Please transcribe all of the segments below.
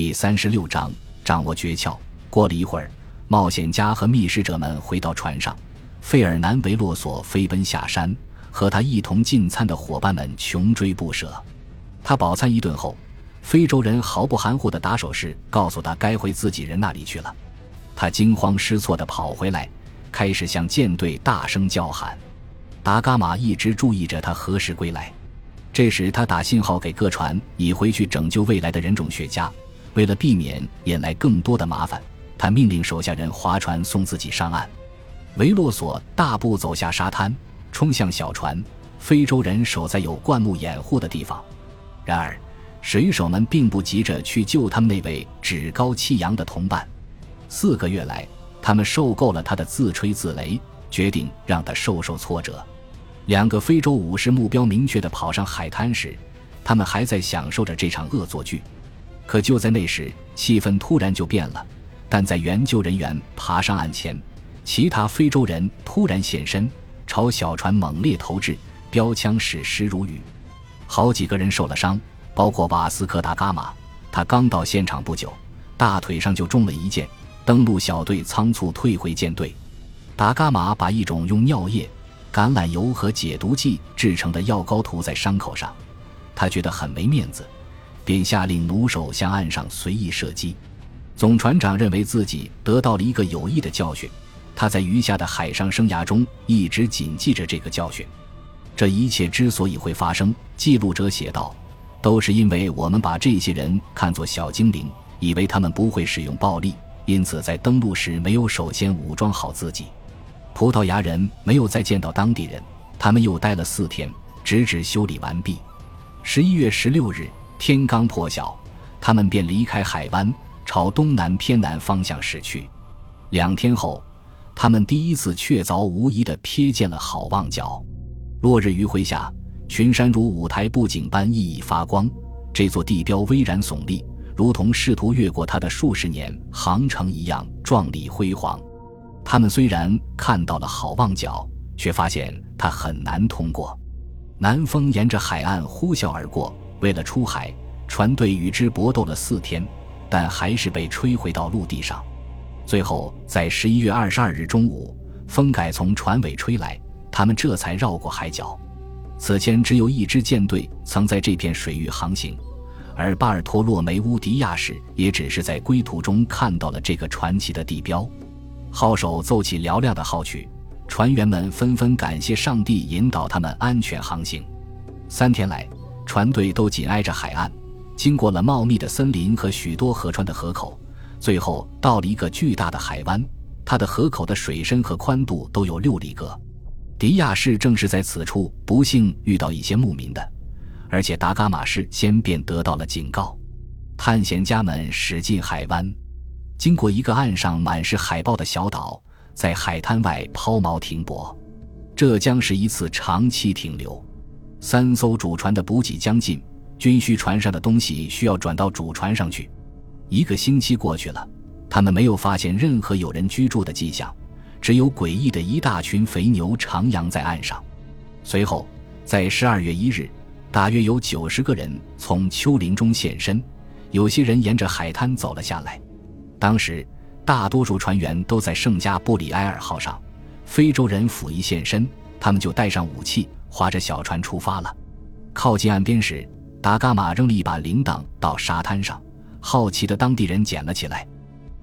第三十六章掌握诀窍。过了一会儿，冒险家和觅食者们回到船上，费尔南维洛索飞奔下山，和他一同进餐的伙伴们穷追不舍。他饱餐一顿后，非洲人毫不含糊的打手势，告诉他该回自己人那里去了。他惊慌失措的跑回来，开始向舰队大声叫喊。达伽马一直注意着他何时归来。这时，他打信号给各船，以回去拯救未来的人种学家。为了避免引来更多的麻烦，他命令手下人划船送自己上岸。维洛索大步走下沙滩，冲向小船。非洲人守在有灌木掩护的地方。然而，水手们并不急着去救他们那位趾高气扬的同伴。四个月来，他们受够了他的自吹自擂，决定让他受受挫折。两个非洲武士目标明确地跑上海滩时，他们还在享受着这场恶作剧。可就在那时，气氛突然就变了。但在援救人员爬上岸前，其他非洲人突然现身，朝小船猛烈投掷标枪，矢石如雨。好几个人受了伤，包括瓦斯科·达伽马。他刚到现场不久，大腿上就中了一箭。登陆小队仓促退回舰队。达伽马把一种用尿液。橄榄油和解毒剂制成的药膏涂在伤口上，他觉得很没面子，便下令弩手向岸上随意射击。总船长认为自己得到了一个有益的教训，他在余下的海上生涯中一直谨记着这个教训。这一切之所以会发生，记录者写道，都是因为我们把这些人看作小精灵，以为他们不会使用暴力，因此在登陆时没有首先武装好自己。葡萄牙人没有再见到当地人，他们又待了四天，直至修理完毕。十一月十六日，天刚破晓，他们便离开海湾，朝东南偏南方向驶去。两天后，他们第一次确凿无疑地瞥见了好望角。落日余晖下，群山如舞台布景般熠熠发光。这座地标巍然耸立，如同试图越过它的数十年航程一样壮丽辉煌。他们虽然看到了好望角，却发现它很难通过。南风沿着海岸呼啸而过，为了出海，船队与之搏斗了四天，但还是被吹回到陆地上。最后，在十一月二十二日中午，风改从船尾吹来，他们这才绕过海角。此前只有一支舰队曾在这片水域航行，而巴尔托洛梅乌迪亚士也只是在归途中看到了这个传奇的地标。号手奏起嘹亮的号曲，船员们纷纷感谢上帝引导他们安全航行。三天来，船队都紧挨着海岸，经过了茂密的森林和许多河川的河口，最后到了一个巨大的海湾。它的河口的水深和宽度都有六里格。迪亚士正是在此处不幸遇到一些牧民的，而且达伽马事先便得到了警告。探险家们驶进海湾。经过一个岸上满是海豹的小岛，在海滩外抛锚停泊，这将是一次长期停留。三艘主船的补给将近，军需船上的东西需要转到主船上去。一个星期过去了，他们没有发现任何有人居住的迹象，只有诡异的一大群肥牛徜徉在岸上。随后，在十二月一日，大约有九十个人从丘陵中现身，有些人沿着海滩走了下来。当时，大多数船员都在圣加布里埃尔号上。非洲人甫一现身，他们就带上武器，划着小船出发了。靠近岸边时，达伽马扔了一把铃铛到沙滩上，好奇的当地人捡了起来。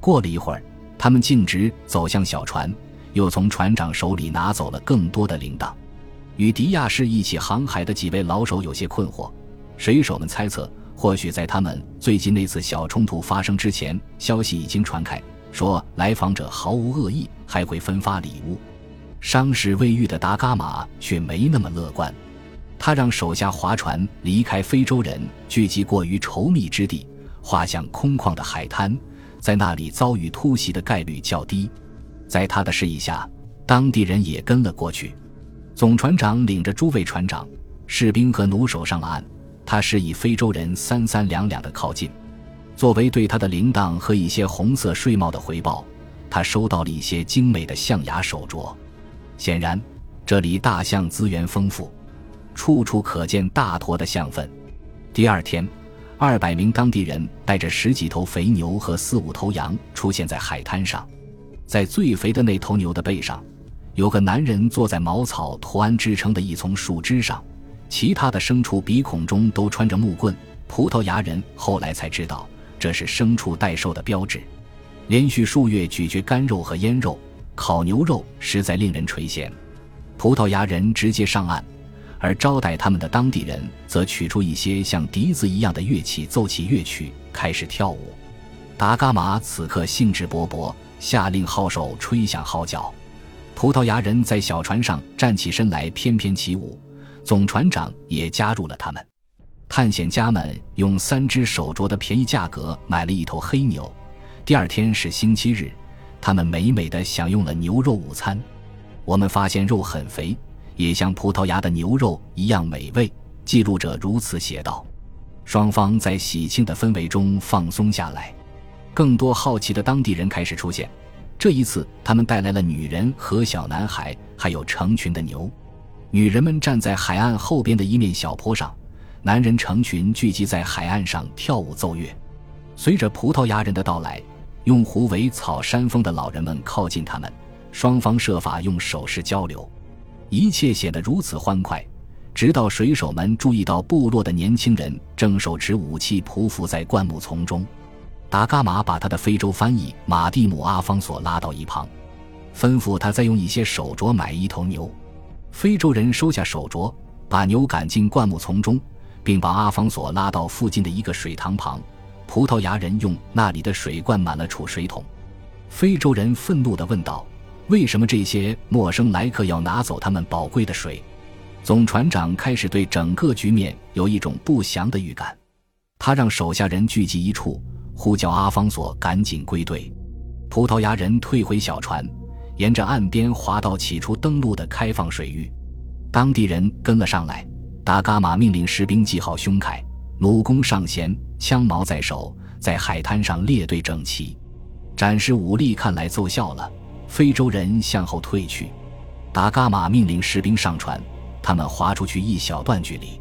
过了一会儿，他们径直走向小船，又从船长手里拿走了更多的铃铛。与迪亚士一起航海的几位老手有些困惑，水手们猜测。或许在他们最近那次小冲突发生之前，消息已经传开，说来访者毫无恶意，还会分发礼物。伤势未愈的达伽马却没那么乐观，他让手下划船离开非洲人聚集过于稠密之地，划向空旷的海滩，在那里遭遇突袭的概率较低。在他的示意下，当地人也跟了过去。总船长领着诸位船长、士兵和弩手上了岸。他示意非洲人三三两两的靠近，作为对他的铃铛和一些红色睡帽的回报，他收到了一些精美的象牙手镯。显然，这里大象资源丰富，处处可见大坨的象粪。第二天，二百名当地人带着十几头肥牛和四五头羊出现在海滩上，在最肥的那头牛的背上，有个男人坐在茅草图案支撑的一丛树枝上，其他的牲畜鼻孔中都穿着木棍。葡萄牙人后来才知道，这是牲畜代售的标志。连续数月咀嚼干肉和腌肉、烤牛肉，实在令人垂涎。葡萄牙人直接上岸。而招待他们的当地人则取出一些像笛子一样的乐器，奏起乐曲，开始跳舞。达伽马此刻兴致勃勃，下令号手吹响号角。葡萄牙人在小船上站起身来，翩翩起舞。总船长也加入了他们。探险家们用三只手镯的便宜价格买了一头黑牛。第二天是星期日，他们美美的享用了牛肉午餐。我们发现肉很肥。也像葡萄牙的牛肉一样美味，记录者如此写道。双方在喜庆的氛围中放松下来，更多好奇的当地人开始出现。这一次，他们带来了女人和小男孩，还有成群的牛。女人们站在海岸后边的一面小坡上，男人成群聚集在海岸上跳舞奏乐。随着葡萄牙人的到来，用狐尾草山峰的老人们靠近他们，双方设法用手势交流。一切显得如此欢快，直到水手们注意到部落的年轻人正手持武器匍匐在灌木丛中。达伽马把他的非洲翻译马蒂姆阿方索拉到一旁，吩咐他再用一些手镯买一头牛。非洲人收下手镯，把牛赶进灌木丛中，并把阿方索拉到附近的一个水塘旁。葡萄牙人用那里的水灌满了储水桶。非洲人愤怒地问道。为什么这些陌生来客要拿走他们宝贵的水？总船长开始对整个局面有一种不祥的预感。他让手下人聚集一处，呼叫阿方索赶紧归队。葡萄牙人退回小船，沿着岸边滑到起初登陆的开放水域。当地人跟了上来。达伽马命令士兵系好胸铠，弩弓上弦，枪矛在手，在海滩上列队整齐，展示武力。看来奏效了。非洲人向后退去，达伽马命令士兵上船，他们划出去一小段距离。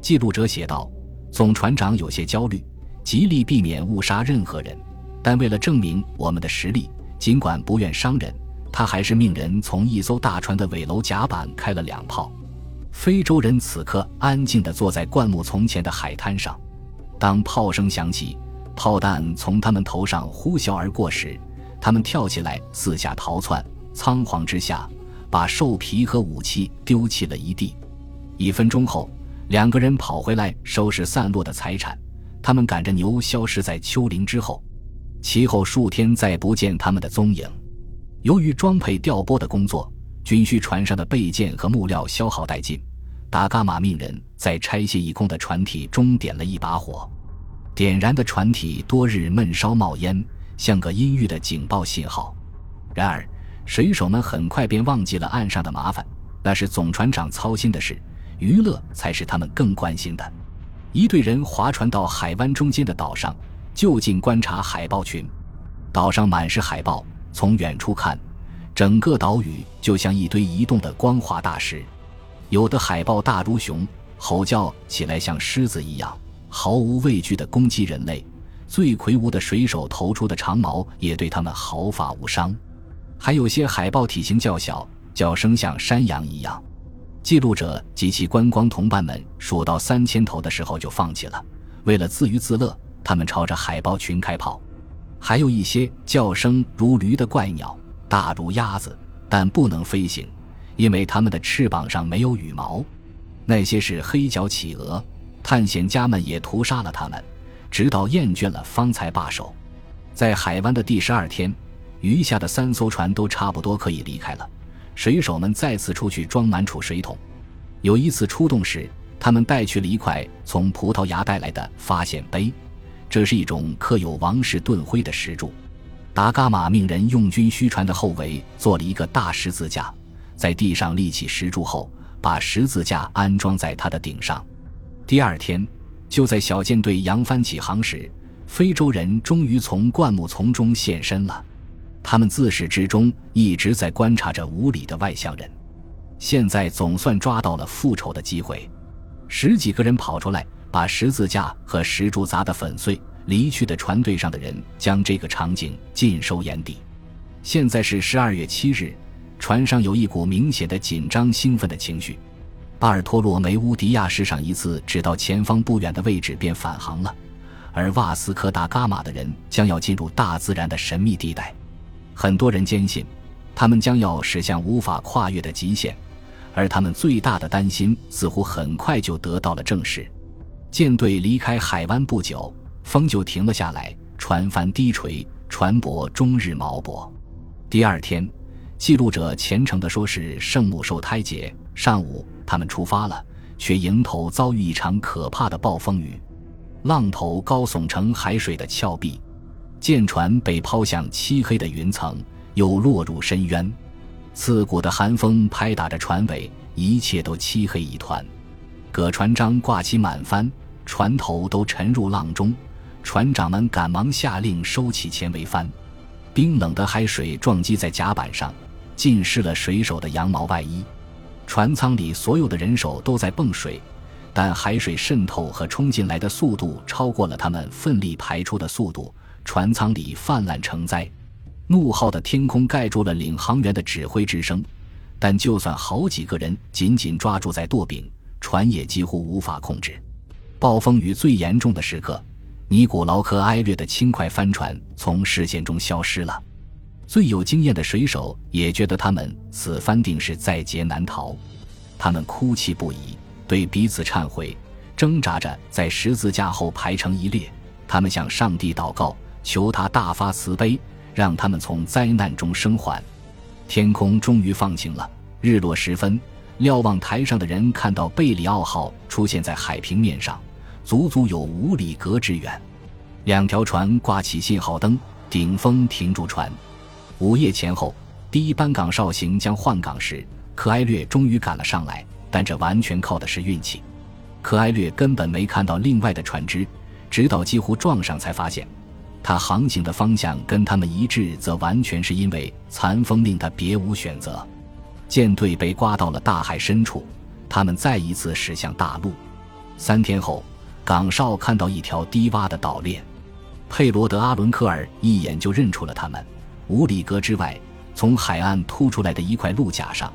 记录者写道：“总船长有些焦虑，极力避免误杀任何人，但为了证明我们的实力，尽管不愿伤人，他还是命人从一艘大船的尾楼甲板开了两炮。”非洲人此刻安静地坐在灌木丛前的海滩上，当炮声响起，炮弹从他们头上呼啸而过时。他们跳起来，四下逃窜，仓皇之下，把兽皮和武器丢弃了一地。一分钟后，两个人跑回来收拾散落的财产。他们赶着牛消失在丘陵之后，其后数天再不见他们的踪影。由于装配调拨的工作，军需船上的备件和木料消耗殆尽。达伽马命人在拆卸一空的船体中点了一把火，点燃的船体多日闷烧冒烟。像个阴郁的警报信号。然而，水手们很快便忘记了岸上的麻烦，那是总船长操心的事，娱乐才是他们更关心的。一队人划船到海湾中间的岛上，就近观察海豹群。岛上满是海豹，从远处看，整个岛屿就像一堆移动的光滑大石。有的海豹大如熊，吼叫起来像狮子一样，毫无畏惧地攻击人类。最魁梧的水手投出的长矛也对他们毫发无伤，还有些海豹体型较小，叫声像山羊一样。记录者及其观光同伴们数到三千头的时候就放弃了，为了自娱自乐，他们朝着海豹群开炮。还有一些叫声如驴的怪鸟，大如鸭子，但不能飞行，因为它们的翅膀上没有羽毛。那些是黑脚企鹅，探险家们也屠杀了它们。直到厌倦了，方才罢手。在海湾的第十二天，余下的三艘船都差不多可以离开了。水手们再次出去装满储水桶。有一次出动时，他们带去了一块从葡萄牙带来的发现碑，这是一种刻有王室盾徽的石柱。达伽马命人用军需船的后围做了一个大十字架，在地上立起石柱后，把十字架安装在它的顶上。第二天。就在小舰队扬帆起航时，非洲人终于从灌木丛中现身了。他们自始至终一直在观察着无礼的外乡人，现在总算抓到了复仇的机会。十几个人跑出来，把十字架和石柱砸得粉碎。离去的船队上的人将这个场景尽收眼底。现在是十二月七日，船上有一股明显的紧张兴奋的情绪。巴尔托洛梅乌迪亚士上一次只到前方不远的位置便返航了，而瓦斯科达伽马的人将要进入大自然的神秘地带。很多人坚信，他们将要驶向无法跨越的极限，而他们最大的担心似乎很快就得到了证实。舰队离开海湾不久。风就停了下来，船帆低垂，船舶终日锚泊。第二天，记录者虔诚地说是圣母受胎节。上午，他们出发了，却迎头遭遇一场可怕的暴风雨，浪头高耸成海水的峭壁，舰船被抛向漆黑的云层，又落入深渊。刺骨的寒风拍打着船尾，一切都漆黑一团。葛船章挂起满帆，船头都沉入浪中。船长们赶忙下令收起前桅帆，冰冷的海水撞击在甲板上，浸湿了水手的羊毛外衣。船舱里所有的人手都在泵水，但海水渗透和冲进来的速度超过了他们奋力排出的速度。船舱里泛滥成灾，怒号的天空盖住了领航员的指挥之声。但就算好几个人紧紧抓住在舵柄，船也几乎无法控制。暴风雨最严重的时刻。尼古劳科埃略的轻快帆船从视线中消失了，最有经验的水手也觉得他们此番定是在劫难逃，他们哭泣不已，对彼此忏悔，挣扎着在十字架后排成一列。他们向上帝祷告，求他大发慈悲，让他们从灾难中生还。天空终于放晴了，日落时分，瞭望台上的人看到贝里奥号出现在海平面上。足足有五里格之远，两条船挂起信号灯，顶风停住船。午夜前后，第一班岗哨行将换岗时，可埃略终于赶了上来，但这完全靠的是运气。可埃略根本没看到另外的船只，直到几乎撞上才发现，他航行的方向跟他们一致，则完全是因为残风令他别无选择。舰队被刮到了大海深处，他们再一次驶向大陆。三天后。岗哨看到一条低洼的岛链，佩罗德·阿伦科尔一眼就认出了他们。五里格之外，从海岸凸出来的一块陆架上，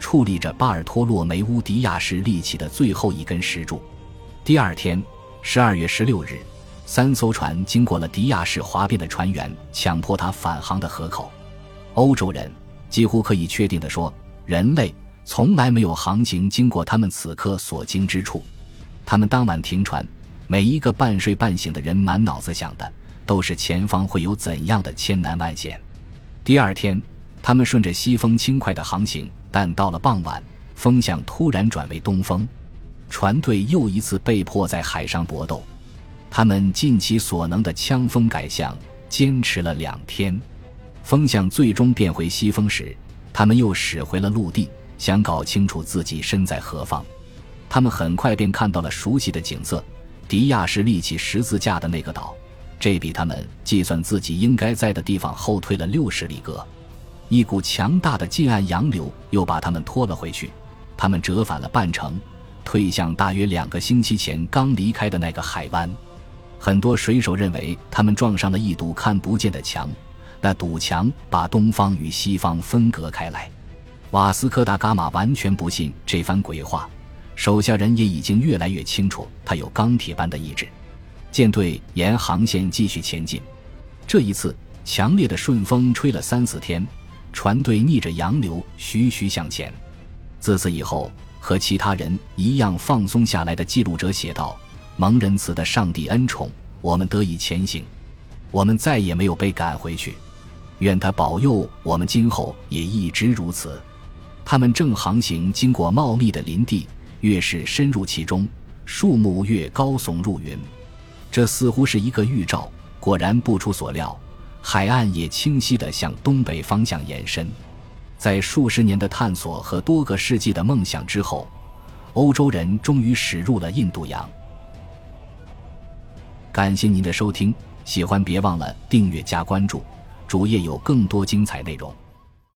矗立着巴尔托洛梅乌迪亚士立起的最后一根石柱。第二天，十二月十六日，三艘船经过了迪亚士哗变的船员强迫他返航的河口。欧洲人几乎可以确定地说，人类从来没有航行经过他们此刻所经之处。他们当晚停船，每一个半睡半醒的人满脑子想的都是前方会有怎样的千难万险。第二天，他们顺着西风轻快的航行，但到了傍晚，风向突然转为东风，船队又一次被迫在海上搏斗。他们尽其所能的枪锋改向，坚持了两天，风向最终变回西风时，他们又驶回了陆地，想搞清楚自己身在何方。他们很快便看到了熟悉的景色，迪亚士立起十字架的那个岛，这比他们计算自己应该在的地方后退了六十里格。一股强大的近岸洋流又把他们拖了回去，他们折返了半程，退向大约两个星期前刚离开的那个海湾。很多水手认为他们撞上了一堵看不见的墙，那堵墙把东方与西方分隔开来。瓦斯科达伽马完全不信这番鬼话。手下人也已经越来越清楚，他有钢铁般的意志。舰队沿航线继续前进。这一次，强烈的顺风吹了三四天，船队逆着洋流徐徐向前。自此以后，和其他人一样放松下来的记录者写道：“蒙仁慈的上帝恩宠，我们得以前行，我们再也没有被赶回去。愿他保佑我们今后也一直如此。”他们正航行经过茂密的林地。越是深入其中，树木越高耸入云，这似乎是一个预兆。果然不出所料，海岸也清晰地向东北方向延伸。在数十年的探索和多个世纪的梦想之后，欧洲人终于驶入了印度洋。感谢您的收听，喜欢别忘了订阅加关注，主页有更多精彩内容。